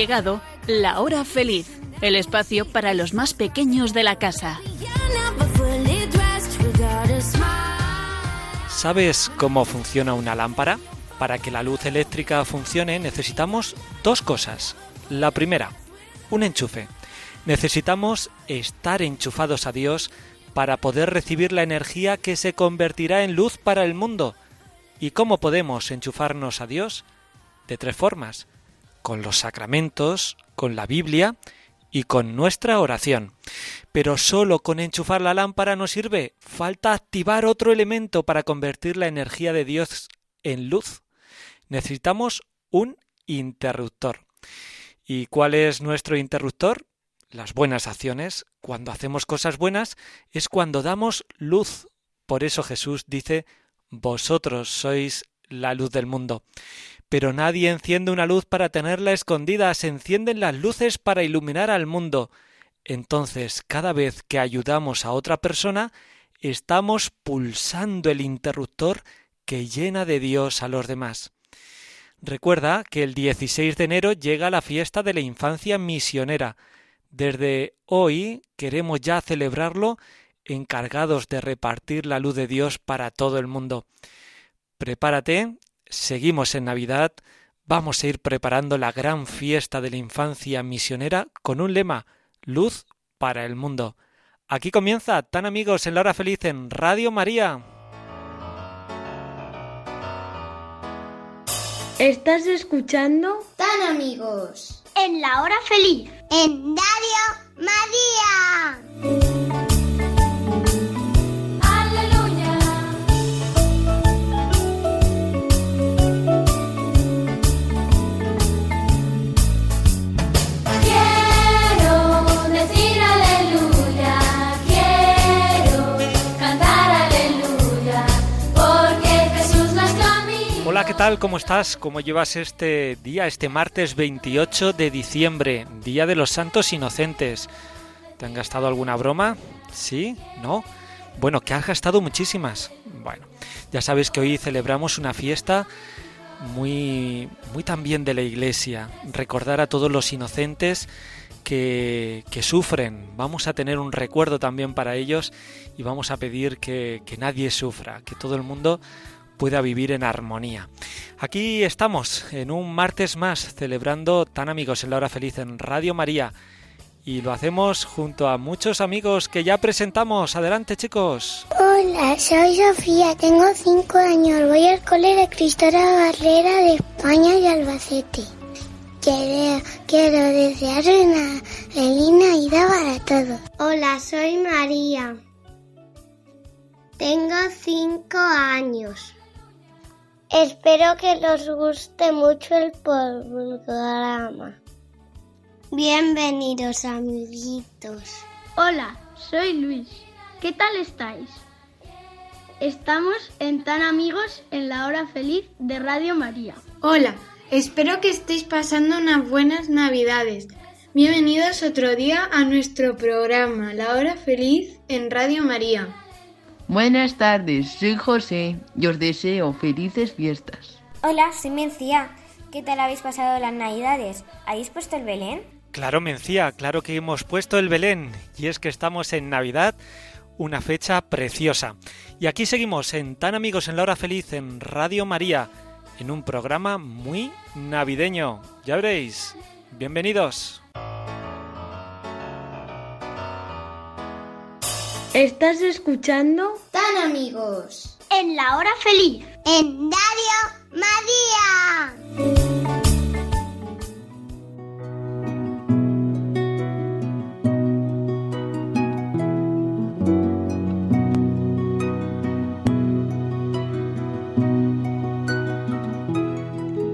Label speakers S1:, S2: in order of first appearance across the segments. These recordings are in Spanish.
S1: llegado la hora feliz, el espacio para los más pequeños de la casa.
S2: ¿Sabes cómo funciona una lámpara? Para que la luz eléctrica funcione necesitamos dos cosas. La primera, un enchufe. Necesitamos estar enchufados a Dios para poder recibir la energía que se convertirá en luz para el mundo. ¿Y cómo podemos enchufarnos a Dios? De tres formas. Con los sacramentos, con la Biblia y con nuestra oración. Pero solo con enchufar la lámpara no sirve. Falta activar otro elemento para convertir la energía de Dios en luz. Necesitamos un interruptor. ¿Y cuál es nuestro interruptor? Las buenas acciones. Cuando hacemos cosas buenas es cuando damos luz. Por eso Jesús dice, vosotros sois la luz del mundo. Pero nadie enciende una luz para tenerla escondida, se encienden las luces para iluminar al mundo. Entonces, cada vez que ayudamos a otra persona, estamos pulsando el interruptor que llena de Dios a los demás. Recuerda que el 16 de enero llega la fiesta de la infancia misionera. Desde hoy queremos ya celebrarlo encargados de repartir la luz de Dios para todo el mundo. Prepárate, seguimos en Navidad, vamos a ir preparando la gran fiesta de la infancia misionera con un lema, luz para el mundo. Aquí comienza Tan amigos en la hora feliz en Radio María.
S3: Estás escuchando
S4: Tan amigos
S5: en la hora feliz
S4: en Radio María.
S2: Tal? ¿Cómo estás? ¿Cómo llevas este día, este martes 28 de diciembre, Día de los Santos Inocentes? ¿Te han gastado alguna broma? ¿Sí? ¿No? Bueno, que has gastado muchísimas. Bueno, ya sabes que hoy celebramos una fiesta muy, muy también de la Iglesia. Recordar a todos los inocentes que, que, sufren. Vamos a tener un recuerdo también para ellos y vamos a pedir que, que nadie sufra, que todo el mundo pueda vivir en armonía. Aquí estamos en un martes más celebrando tan amigos en la hora feliz en Radio María y lo hacemos junto a muchos amigos que ya presentamos. Adelante chicos.
S6: Hola, soy Sofía, tengo cinco años, voy al cole de Cristóbal Barrera de España y Albacete. Quiero, quiero desear una feliz Navidad para todos.
S7: Hola, soy María. Tengo cinco años.
S8: Espero que os guste mucho el programa.
S7: Bienvenidos amiguitos.
S9: Hola, soy Luis. ¿Qué tal estáis? Estamos en Tan Amigos en la hora feliz de Radio María.
S10: Hola, espero que estéis pasando unas buenas navidades. Bienvenidos otro día a nuestro programa La hora feliz en Radio María.
S11: Buenas tardes, soy José y os deseo felices fiestas.
S12: Hola, soy Mencía. ¿Qué tal habéis pasado las navidades? ¿Habéis puesto el Belén?
S2: Claro, Mencía, claro que hemos puesto el Belén. Y es que estamos en Navidad, una fecha preciosa. Y aquí seguimos en Tan Amigos en la Hora Feliz en Radio María, en un programa muy navideño. Ya veréis. Bienvenidos.
S3: Estás escuchando
S4: Tan amigos
S5: en la hora feliz
S4: en Radio María.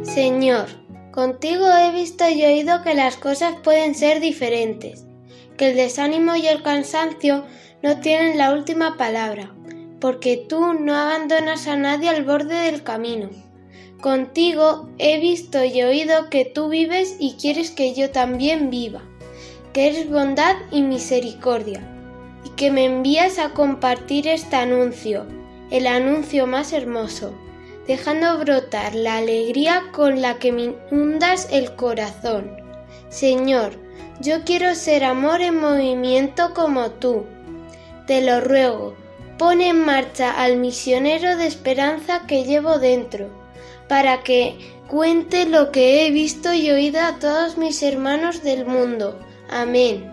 S10: Señor, contigo he visto y oído que las cosas pueden ser diferentes, que el desánimo y el cansancio no tienen la última palabra, porque tú no abandonas a nadie al borde del camino. Contigo he visto y oído que tú vives y quieres que yo también viva, que eres bondad y misericordia, y que me envías a compartir este anuncio, el anuncio más hermoso, dejando brotar la alegría con la que me inundas el corazón.
S4: Señor, yo quiero ser amor en movimiento como tú. Te lo ruego, pon en marcha al misionero de esperanza que llevo dentro, para que cuente lo que he visto y oído a todos mis hermanos del mundo. Amén.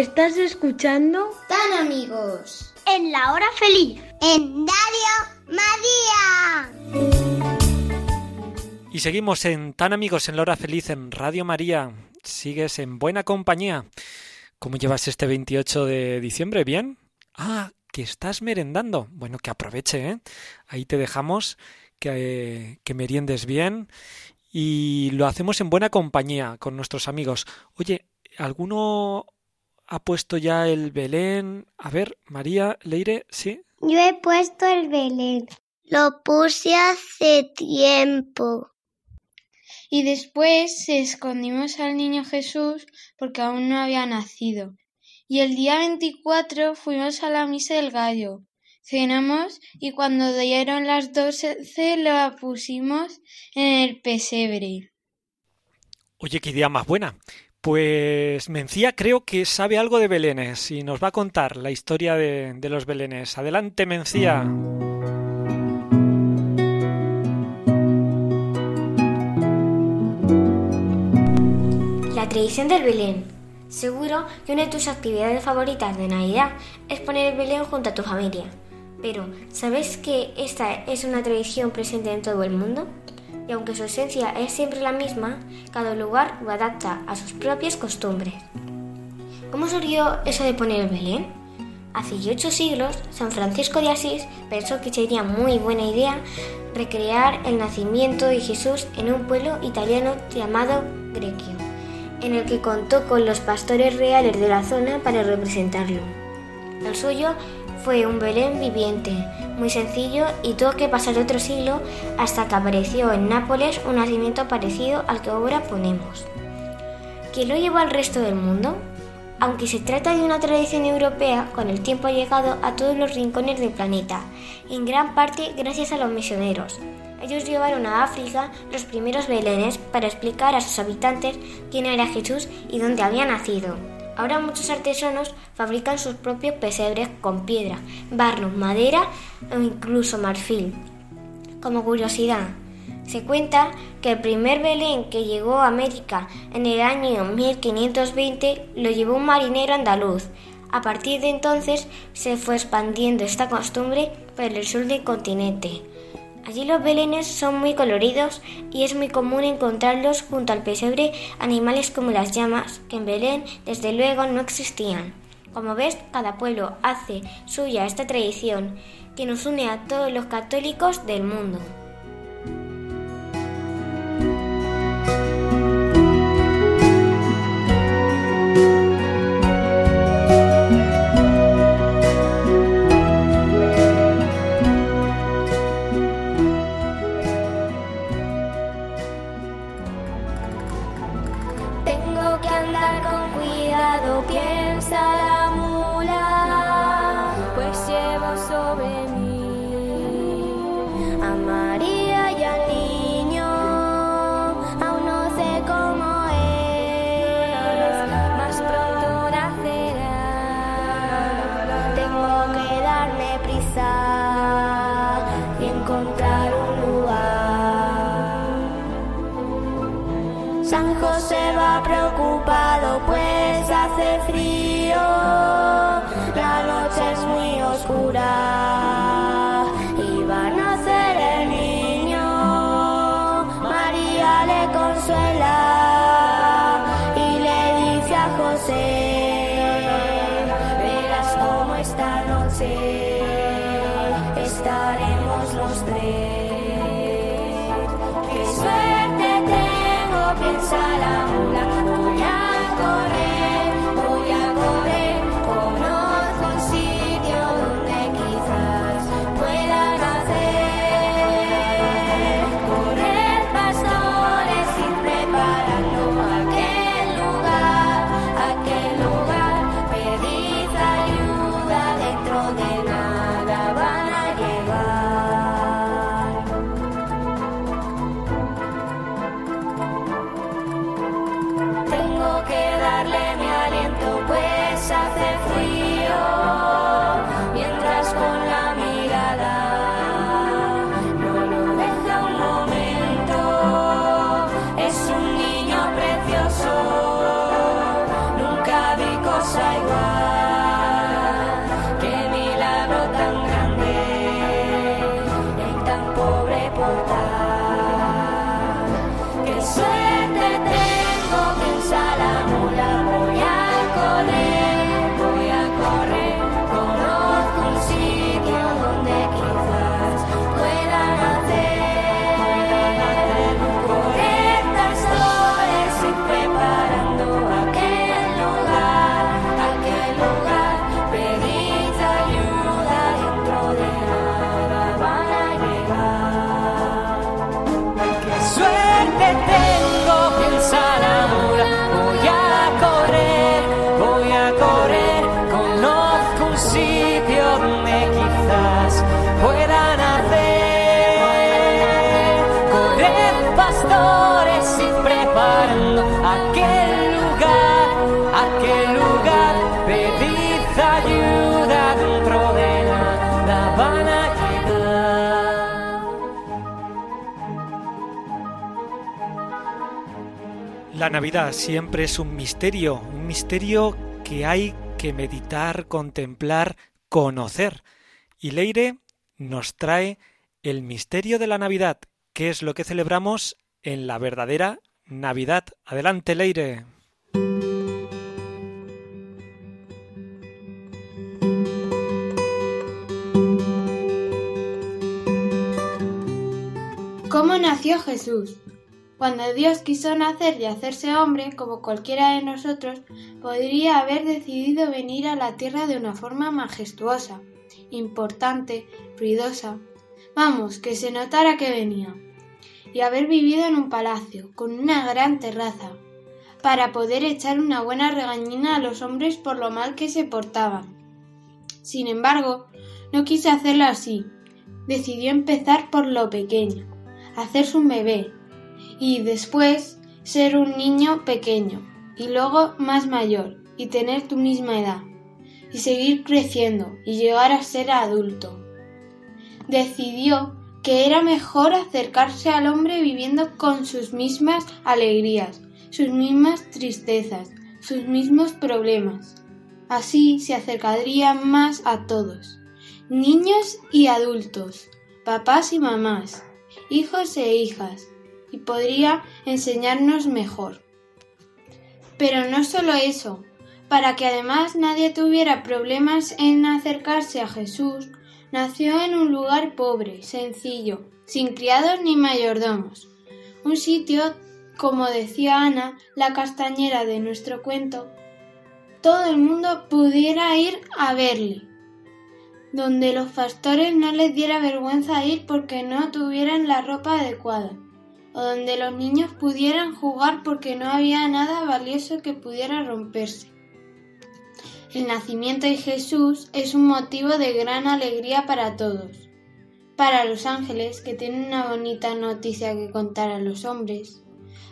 S3: ¿Estás escuchando?
S6: Tan amigos.
S13: En la hora feliz.
S6: En Radio María.
S2: Y seguimos en Tan amigos en la hora feliz en Radio María. Sigues en buena compañía. ¿Cómo llevas este 28 de diciembre? ¿Bien? Ah, que estás merendando. Bueno, que aproveche, ¿eh? Ahí te dejamos que, que meriendes bien y lo hacemos en buena compañía con nuestros amigos. Oye, ¿alguno ha puesto ya el Belén? A ver, María, Leire, ¿sí?
S8: Yo he puesto el Belén.
S7: Lo puse hace tiempo.
S10: Y después escondimos al niño Jesús porque aún no había nacido. Y el día 24 fuimos a la misa del gallo. Cenamos y cuando dieron las doce lo pusimos en el pesebre.
S2: Oye, qué idea más buena. Pues Mencía creo que sabe algo de Belénes y nos va a contar la historia de, los Belénes. Adelante, Mencía.
S12: La tradición del Belén. Seguro que una de tus actividades favoritas de Navidad es poner el Belén junto a tu familia. Pero, ¿sabes que esta es una tradición presente en todo el mundo? Y aunque su esencia es siempre la misma, cada lugar lo adapta a sus propias costumbres. ¿Cómo surgió eso de poner el Belén? Hace ocho siglos, San Francisco de Asís pensó que sería muy buena idea recrear el nacimiento de Jesús en un pueblo italiano llamado Greccio, en el que contó con los pastores reales de la zona para representarlo. El suyo fue un Belén viviente, muy sencillo y tuvo que pasar otro siglo hasta que apareció en Nápoles un nacimiento parecido al que ahora ponemos. ¿Quién lo llevó al resto del mundo? Aunque se trata de una tradición europea, con el tiempo ha llegado a todos los rincones del planeta, en gran parte gracias a los misioneros. Ellos llevaron a África los primeros belenes para explicar a sus habitantes quién era Jesús y dónde había nacido. Ahora muchos artesanos fabrican sus propios pesebres con piedra, barro, madera o incluso marfil. Como curiosidad, se cuenta que el primer Belén que llegó a América en el año 1520 lo llevó un marinero andaluz. A partir de entonces se fue expandiendo esta costumbre por el sur del continente. Allí los belenes son muy coloridos y es muy común encontrarlos junto al pesebre animales como las llamas, que en Belén desde luego no existían. Como ves, cada pueblo hace suya esta tradición que nos une a todos los católicos del mundo.
S2: Navidad siempre es un misterio, un misterio que hay que meditar, contemplar, conocer. Y Leire nos trae el misterio de la Navidad, que es lo que celebramos en la verdadera Navidad. Adelante, Leire.
S10: ¿Cómo nació Jesús? Cuando Dios quiso nacer y hacerse hombre, como cualquiera de nosotros, podría haber decidido venir a la tierra de una forma majestuosa, importante, ruidosa. Vamos, que se notara que venía. Y haber vivido en un palacio, con una gran terraza, para poder echar una buena regañina a los hombres por lo mal que se portaban. Sin embargo, no quiso hacerlo así. Decidió empezar por lo pequeño, hacerse un bebé, y después ser un niño pequeño y luego más mayor y tener tu misma edad y seguir creciendo y llegar a ser adulto. Decidió que era mejor acercarse al hombre viviendo con sus mismas alegrías, sus mismas tristezas, sus mismos problemas. Así se acercaría más a todos, niños y adultos, papás y mamás, hijos e hijas, y podría enseñarnos mejor. Pero no solo eso, para que además nadie tuviera problemas en acercarse a Jesús, nació en un lugar pobre, sencillo, sin criados ni mayordomos. Un sitio, como decía Ana, la castañera de nuestro cuento, todo el mundo pudiera ir a verle, donde los pastores no les diera vergüenza ir porque no tuvieran la ropa adecuada o donde los niños pudieran jugar porque no había nada valioso que pudiera romperse. El nacimiento de Jesús es un motivo de gran alegría para todos. Para los ángeles, que tienen una bonita noticia que contar a los hombres.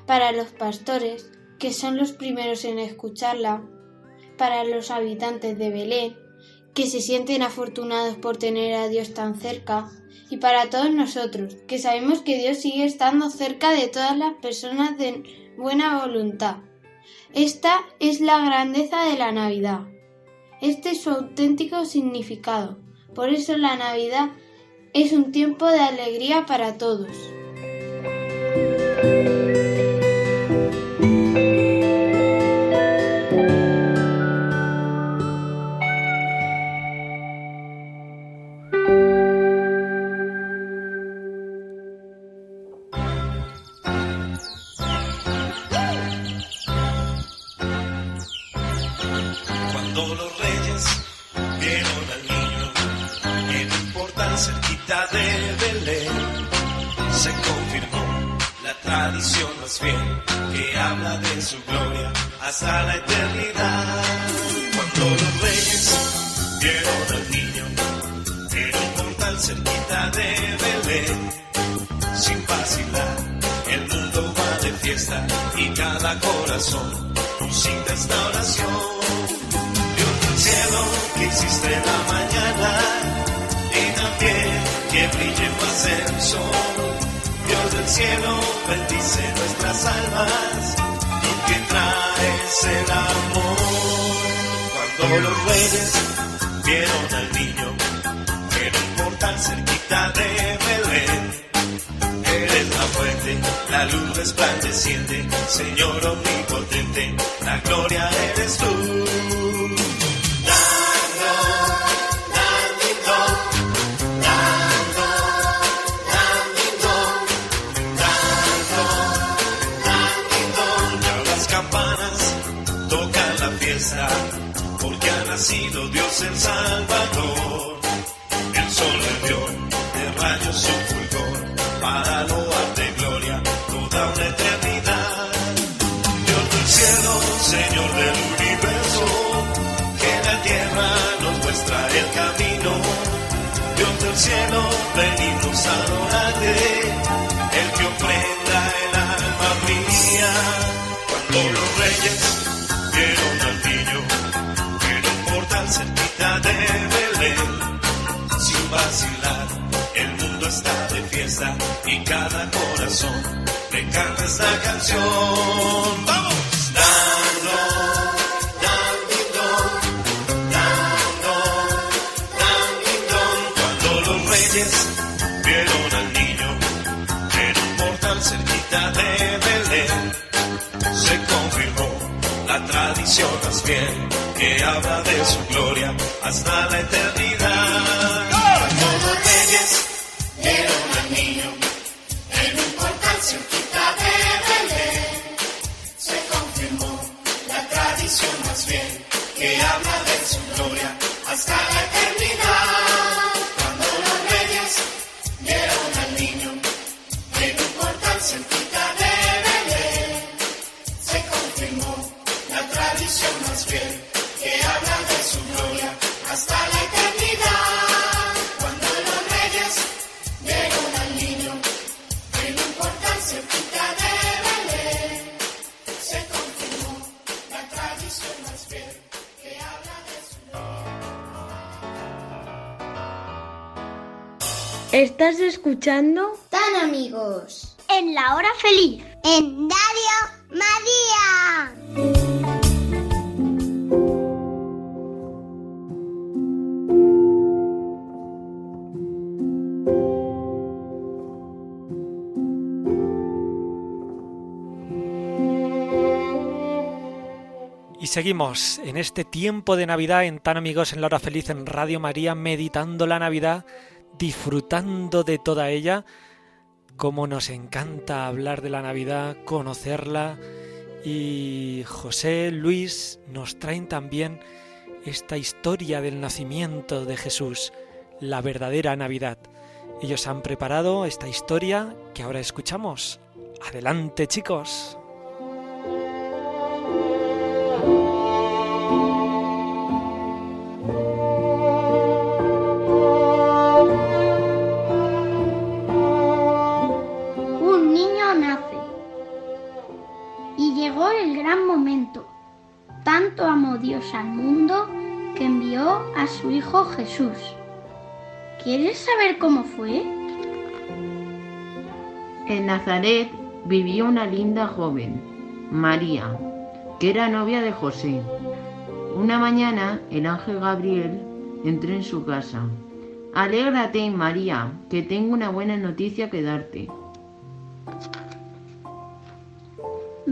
S10: Para los pastores, que son los primeros en escucharla. Para los habitantes de Belén, que se sienten afortunados por tener a Dios tan cerca y para todos nosotros, que sabemos que Dios sigue estando cerca de todas las personas de buena voluntad. Esta es la grandeza de la Navidad. Este es su auténtico significado. Por eso la Navidad es un tiempo de alegría para todos.
S14: Vieron al niño, era un portal cerquita de Belén. Sin vacilar, el mundo va de fiesta y cada corazón musita esta oración. Dios del cielo que en la mañana y también que brille más el sol. Dios del cielo bendice nuestras almas que traes el amor. Cuando los reyes vieron al niño en un portal cerquita de Belén, eres la fuente, la luz resplandeciente, Señor omnipotente, la gloria eres tú. porque ha nacido Dios el Salvador. El sol dio de rayos su fulgor para loarte gloria toda una eternidad. Dios del cielo, Señor del universo, que la tierra nos muestra el camino. Dios del cielo, venimos a adorarte, esta canción. ¡Vamos! Dando, dando, dandidón. Cuando los reyes vieron al niño en un portal cerquita de Belén, se confirmó la tradición más bien que habla de su gloria hasta la eternidad.
S3: ¿Estás escuchando?
S4: Tan amigos.
S5: En la hora feliz.
S4: En Radio María.
S2: Y seguimos en este tiempo de Navidad en Tan Amigos en la Hora Feliz en Radio María, meditando la Navidad, disfrutando de toda ella. Como nos encanta hablar de la Navidad, conocerla. Y José, Luis nos traen también esta historia del nacimiento de Jesús, la verdadera Navidad. Ellos han preparado esta historia que ahora escuchamos. Adelante chicos.
S9: Gran momento. Tanto amó Dios al mundo que envió a su Hijo Jesús. ¿Quieres saber cómo fue?
S11: En Nazaret vivía una linda joven, María, que era novia de José. Una mañana el ángel Gabriel entró en su casa. Alégrate, María, que tengo una buena noticia que darte.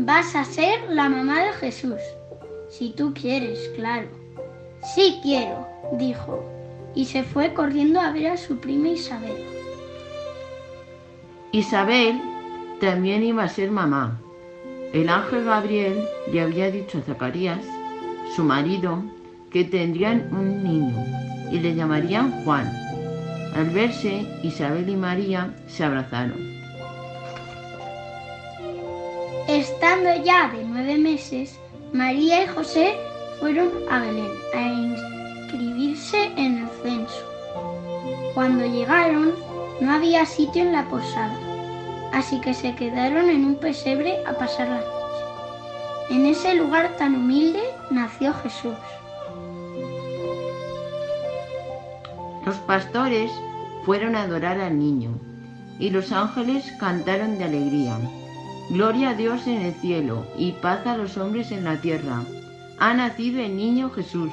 S9: Vas a ser la mamá de Jesús. Si tú quieres, claro. Sí quiero, dijo, y se fue corriendo a ver a su prima Isabel.
S11: Isabel también iba a ser mamá. El ángel Gabriel le había dicho a Zacarías, su marido, que tendrían un niño y le llamarían Juan. Al verse, Isabel y María se abrazaron.
S9: Estando ya de nueve meses, María y José fueron a Belén a inscribirse en el censo. Cuando llegaron, no había sitio en la posada, así que se quedaron en un pesebre a pasar la noche. En ese lugar tan humilde nació Jesús.
S11: Los pastores fueron a adorar al niño y los ángeles cantaron de alegría. Gloria a Dios en el cielo y paz a los hombres en la tierra. Ha nacido el niño Jesús.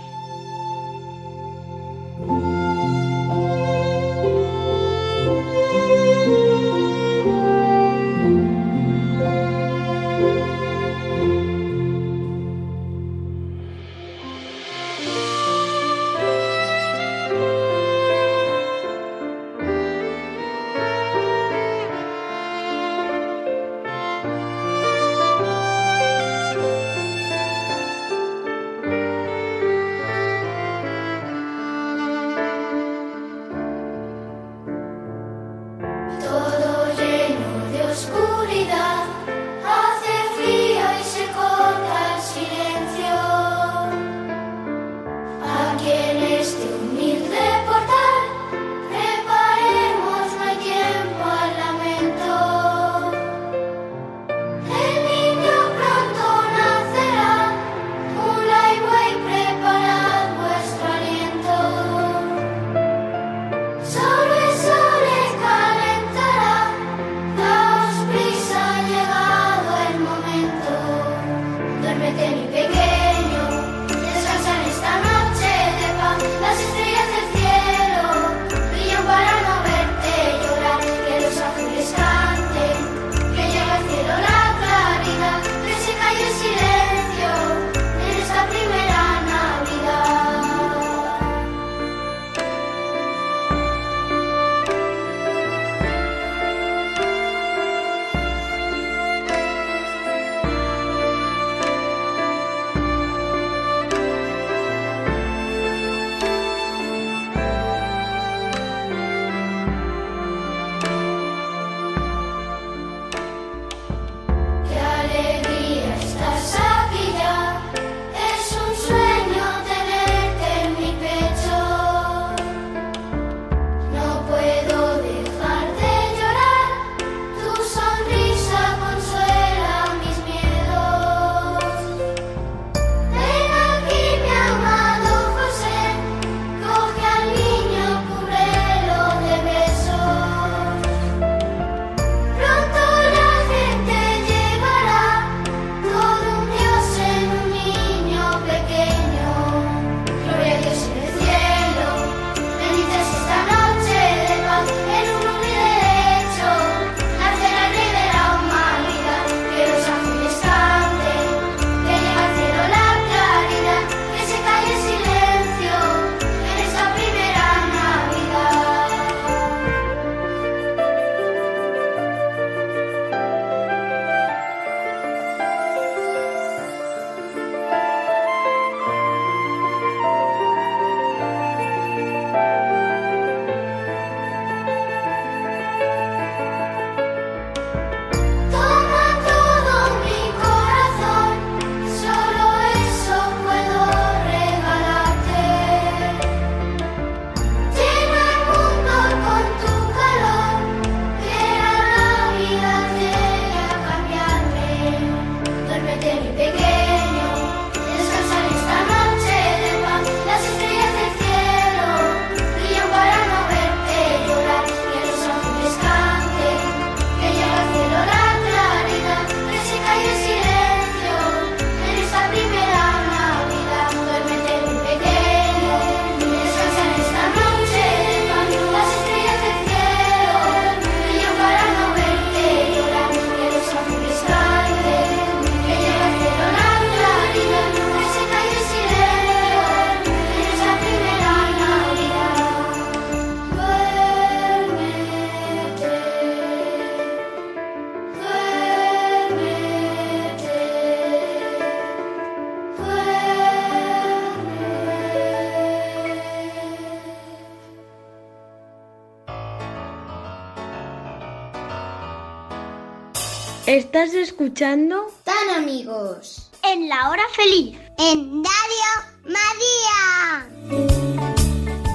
S3: Escuchando?
S4: Tan amigos.
S5: En la hora feliz.
S4: En Radio María.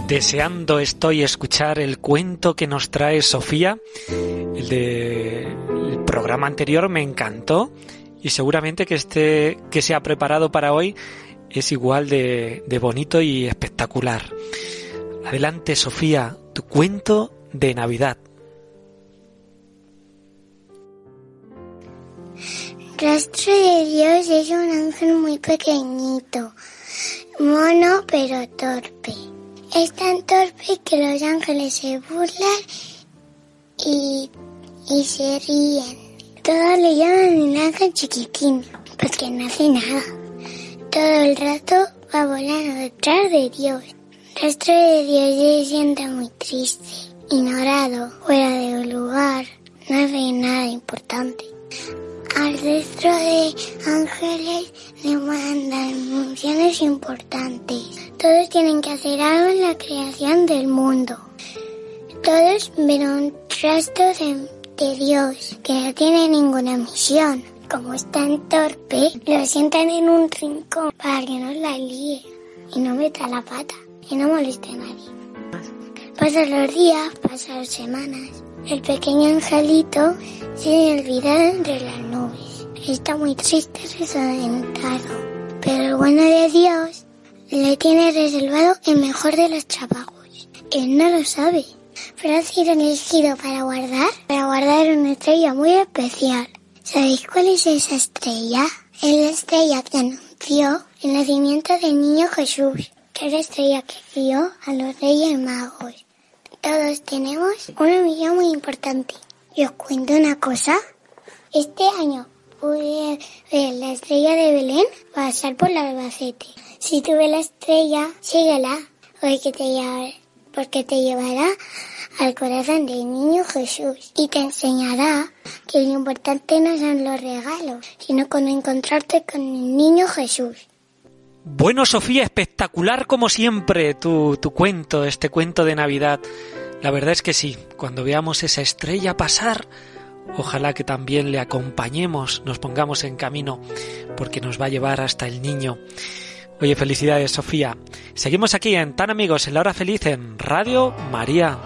S2: Deseando estoy escuchar el cuento que nos trae Sofía. El del programa anterior me encantó y seguramente que este que se ha preparado para hoy es igual de, de bonito y espectacular. Adelante, Sofía, tu cuento de Navidad.
S6: Rastro de Dios es un ángel muy pequeñito, mono pero torpe. Es tan torpe que los ángeles se burlan y, y se ríen. Todos le llaman un ángel chiquitín, porque no hace nada. Todo el rato va volando detrás de Dios. Rastro de Dios se siente muy triste, ignorado, fuera de lugar, no hace nada importante. Al resto de ángeles le mandan funciones importantes. Todos tienen que hacer algo en la creación del mundo. Todos ven un rastro de, de Dios que no tiene ninguna misión. Como es tan torpe, lo sientan en un rincón para que no la líe y no meta la pata y no moleste a nadie. Pasan los días, pasan las semanas. El pequeño angelito se olvida entre las nubes. Está muy triste, desorientado. Pero el bueno de Dios le tiene reservado el mejor de los trabajos. Él no lo sabe, pero ha sido elegido para guardar, para guardar una estrella muy especial. ¿Sabéis cuál es esa estrella? Es la estrella que anunció el nacimiento del niño Jesús, que es la estrella que guió a los reyes magos. Todos tenemos una misión muy importante. Y os cuento una cosa. Este año pude ver la estrella de Belén pasar por la Albacete. Si tú ves la estrella, síguela, porque te, llevará, porque te llevará al corazón del niño Jesús y te enseñará que lo importante no son los regalos, sino con encontrarte con el niño Jesús.
S2: Bueno, Sofía, espectacular como siempre tu, tu cuento, este cuento de Navidad. La verdad es que sí, cuando veamos esa estrella pasar, ojalá que también le acompañemos, nos pongamos en camino, porque nos va a llevar hasta el niño. Oye, felicidades, Sofía. Seguimos aquí en Tan Amigos en la Hora Feliz en Radio María.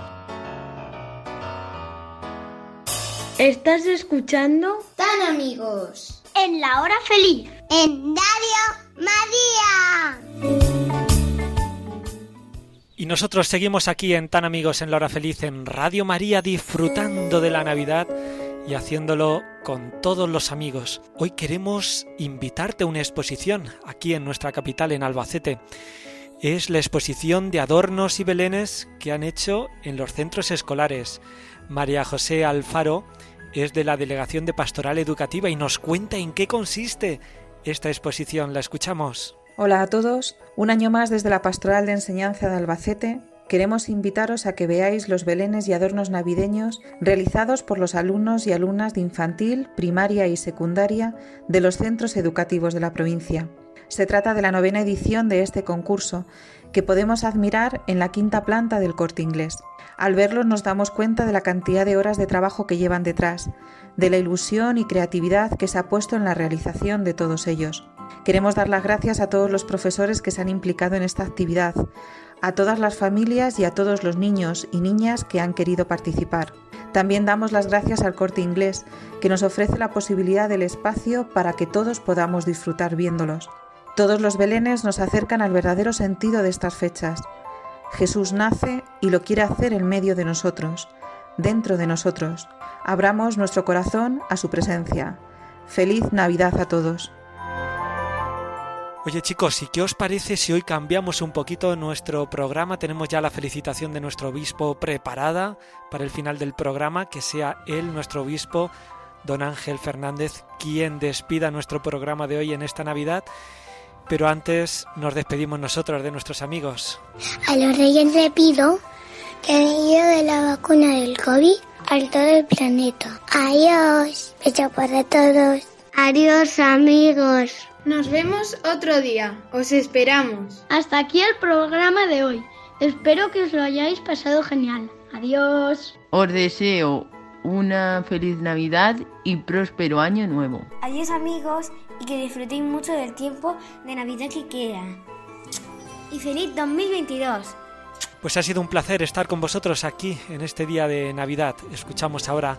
S3: ¿Estás escuchando?
S4: Tan amigos.
S5: En la hora feliz.
S4: En Radio María.
S2: Y nosotros seguimos aquí en Tan Amigos en la Hora Feliz en Radio María disfrutando de la Navidad y haciéndolo con todos los amigos. Hoy queremos invitarte a una exposición aquí en nuestra capital, en Albacete. Es la exposición de adornos y belenes que han hecho en los centros escolares. María José Alfaro es de la Delegación de Pastoral Educativa y nos cuenta en qué consiste esta exposición. La escuchamos.
S15: Hola a todos. Un año más desde la Pastoral de Enseñanza de Albacete queremos invitaros a que veáis los belenes y adornos navideños realizados por los alumnos y alumnas de infantil, primaria y secundaria de los centros educativos de la provincia. Se trata de la novena edición de este concurso, que podemos admirar en la quinta planta del corte inglés. Al verlos nos damos cuenta de la cantidad de horas de trabajo que llevan detrás, de la ilusión y creatividad que se ha puesto en la realización de todos ellos. Queremos dar las gracias a todos los profesores que se han implicado en esta actividad, a todas las familias y a todos los niños y niñas que han querido participar. También damos las gracias al corte inglés, que nos ofrece la posibilidad del espacio para que todos podamos disfrutar viéndolos. Todos los belenes nos acercan al verdadero sentido de estas fechas. Jesús nace y lo quiere hacer en medio de nosotros, dentro de nosotros. Abramos nuestro corazón a su presencia. Feliz Navidad a todos.
S2: Oye chicos, ¿y qué os parece si hoy cambiamos un poquito nuestro programa? Tenemos ya la felicitación de nuestro obispo preparada para el final del programa, que sea él, nuestro obispo, don Ángel Fernández, quien despida nuestro programa de hoy en esta Navidad. Pero antes nos despedimos nosotros de nuestros amigos.
S6: A los reyes le pido que han ido de la vacuna del COVID al todo el planeta. Adiós. Beso para todos.
S7: Adiós amigos.
S10: Nos vemos otro día. Os esperamos.
S9: Hasta aquí el programa de hoy. Espero que os lo hayáis pasado genial. Adiós.
S11: Os deseo una feliz Navidad y próspero año nuevo.
S12: Adiós amigos y que disfrutéis mucho del tiempo de Navidad que queda. Y feliz 2022.
S2: Pues ha sido un placer estar con vosotros aquí en este día de Navidad. Escuchamos ahora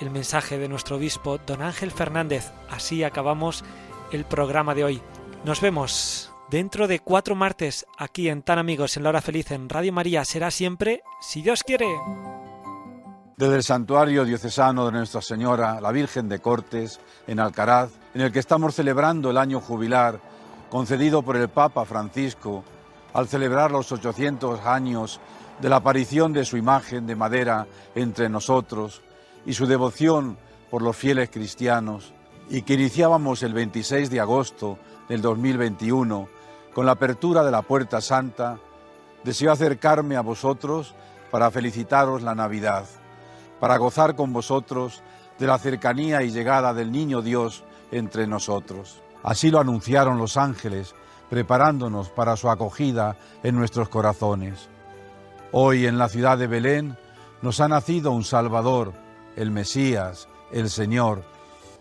S2: el mensaje de nuestro obispo, don Ángel Fernández. Así acabamos el programa de hoy. Nos vemos dentro de cuatro martes aquí en Tan Amigos en la Hora Feliz en Radio María. Será siempre, si Dios quiere.
S16: Desde el santuario diocesano de Nuestra Señora, la Virgen de Cortes, en Alcaraz, en el que estamos celebrando el año jubilar concedido por el Papa Francisco al celebrar los 800 años de la aparición de su imagen de madera entre nosotros y su devoción por los fieles cristianos, y que iniciábamos el 26 de agosto del 2021 con la apertura de la Puerta Santa, deseo acercarme a vosotros para felicitaros la Navidad, para gozar con vosotros de la cercanía y llegada del Niño Dios entre nosotros. Así lo anunciaron los ángeles preparándonos para su acogida en nuestros corazones. Hoy en la ciudad de Belén nos ha nacido un Salvador, el Mesías, el Señor.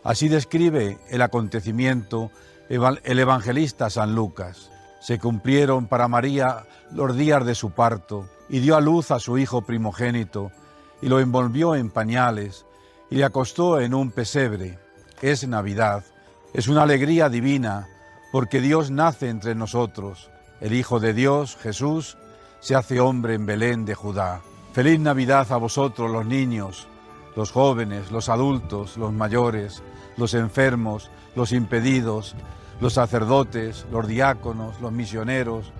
S16: Así describe el acontecimiento el evangelista San Lucas. Se cumplieron para María los días de su parto y dio a luz a su hijo primogénito y lo envolvió en pañales y le acostó en un pesebre. Es Navidad, es una alegría divina porque Dios nace entre nosotros. El Hijo de Dios, Jesús, se hace hombre en Belén de Judá. Feliz Navidad a vosotros los niños, los jóvenes, los adultos, los mayores, los enfermos, los impedidos, los sacerdotes, los diáconos, los misioneros,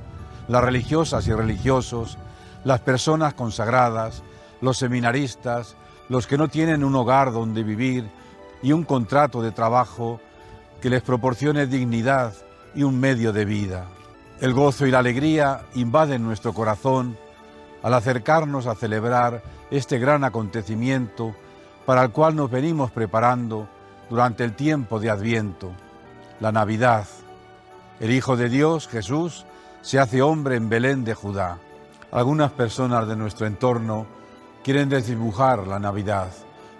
S16: las religiosas y religiosos, las personas consagradas, los seminaristas, los que no tienen un hogar donde vivir y un contrato de trabajo que les proporcione dignidad y un medio de vida. El gozo y la alegría invaden nuestro corazón al acercarnos a celebrar este gran acontecimiento para el cual nos venimos preparando durante el tiempo de Adviento, la Navidad. El Hijo de Dios, Jesús, se hace hombre en Belén de Judá. Algunas personas de nuestro entorno quieren desdibujar la Navidad,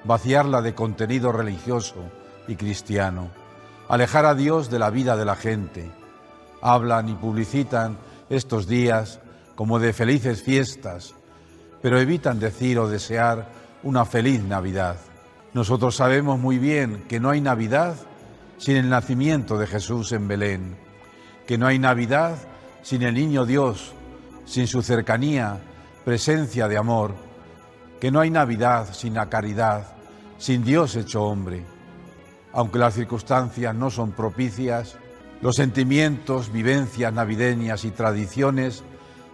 S16: vaciarla de contenido religioso y cristiano alejar a Dios de la vida de la gente. Hablan y publicitan estos días como de felices fiestas, pero evitan decir o desear una feliz Navidad. Nosotros sabemos muy bien que no hay Navidad sin el nacimiento de Jesús en Belén, que no hay Navidad sin el niño Dios, sin su cercanía, presencia de amor, que no hay Navidad sin la caridad, sin Dios hecho hombre aunque las circunstancias no son propicias, los sentimientos, vivencias navideñas y tradiciones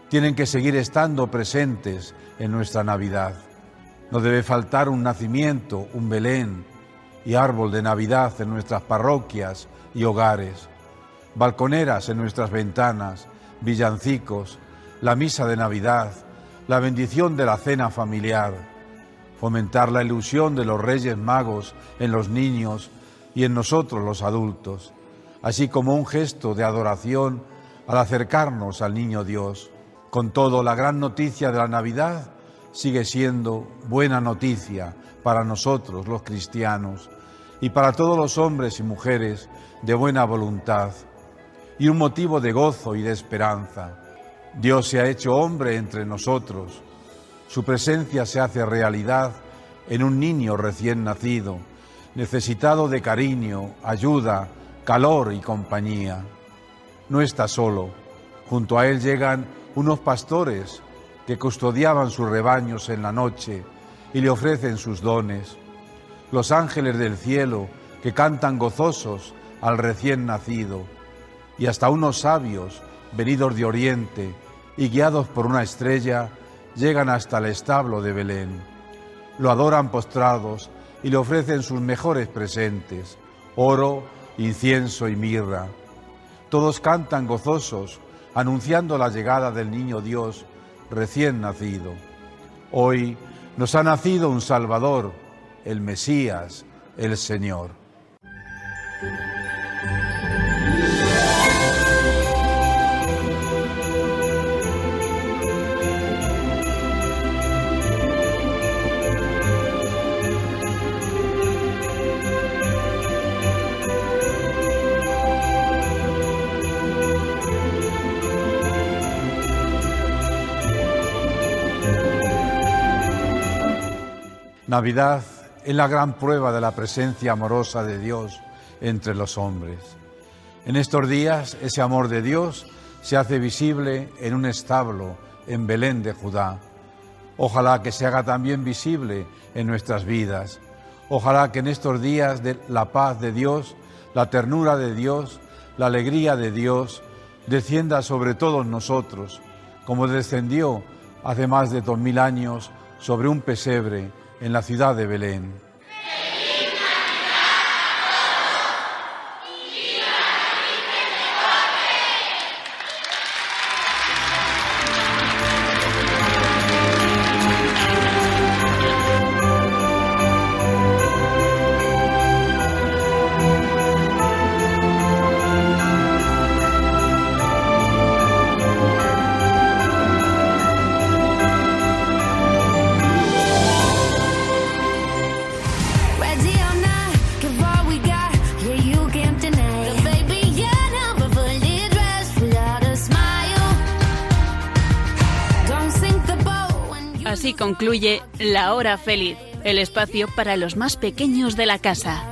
S16: tienen que seguir estando presentes en nuestra Navidad. No debe faltar un nacimiento, un Belén y árbol de Navidad en nuestras parroquias y hogares, balconeras en nuestras ventanas, villancicos, la misa de Navidad, la bendición de la cena familiar, fomentar la ilusión de los Reyes Magos en los niños y en nosotros los adultos, así como un gesto de adoración al acercarnos al Niño Dios. Con todo, la gran noticia de la Navidad sigue siendo buena noticia para nosotros los cristianos y para todos los hombres y mujeres de buena voluntad y un motivo de gozo y de esperanza. Dios se ha hecho hombre entre nosotros. Su presencia se hace realidad en un niño recién nacido necesitado de cariño, ayuda, calor y compañía. No está solo. Junto a él llegan unos pastores que custodiaban sus rebaños en la noche y le ofrecen sus dones. Los ángeles del cielo que cantan gozosos al recién nacido. Y hasta unos sabios venidos de oriente y guiados por una estrella llegan hasta el establo de Belén. Lo adoran postrados y le ofrecen sus mejores presentes, oro, incienso y mirra. Todos cantan gozosos, anunciando la llegada del niño Dios recién nacido. Hoy nos ha nacido un Salvador, el Mesías, el Señor. Navidad es la gran prueba de la presencia amorosa de Dios entre los hombres. En estos días ese amor de Dios se hace visible en un establo en Belén de Judá. Ojalá que se haga también visible en nuestras vidas. Ojalá que en estos días la paz de Dios, la ternura de Dios, la alegría de Dios descienda sobre todos nosotros, como descendió hace más de dos mil años sobre un pesebre en la ciudad de Belén.
S1: Así concluye La Hora Feliz, el espacio para los más pequeños de la casa.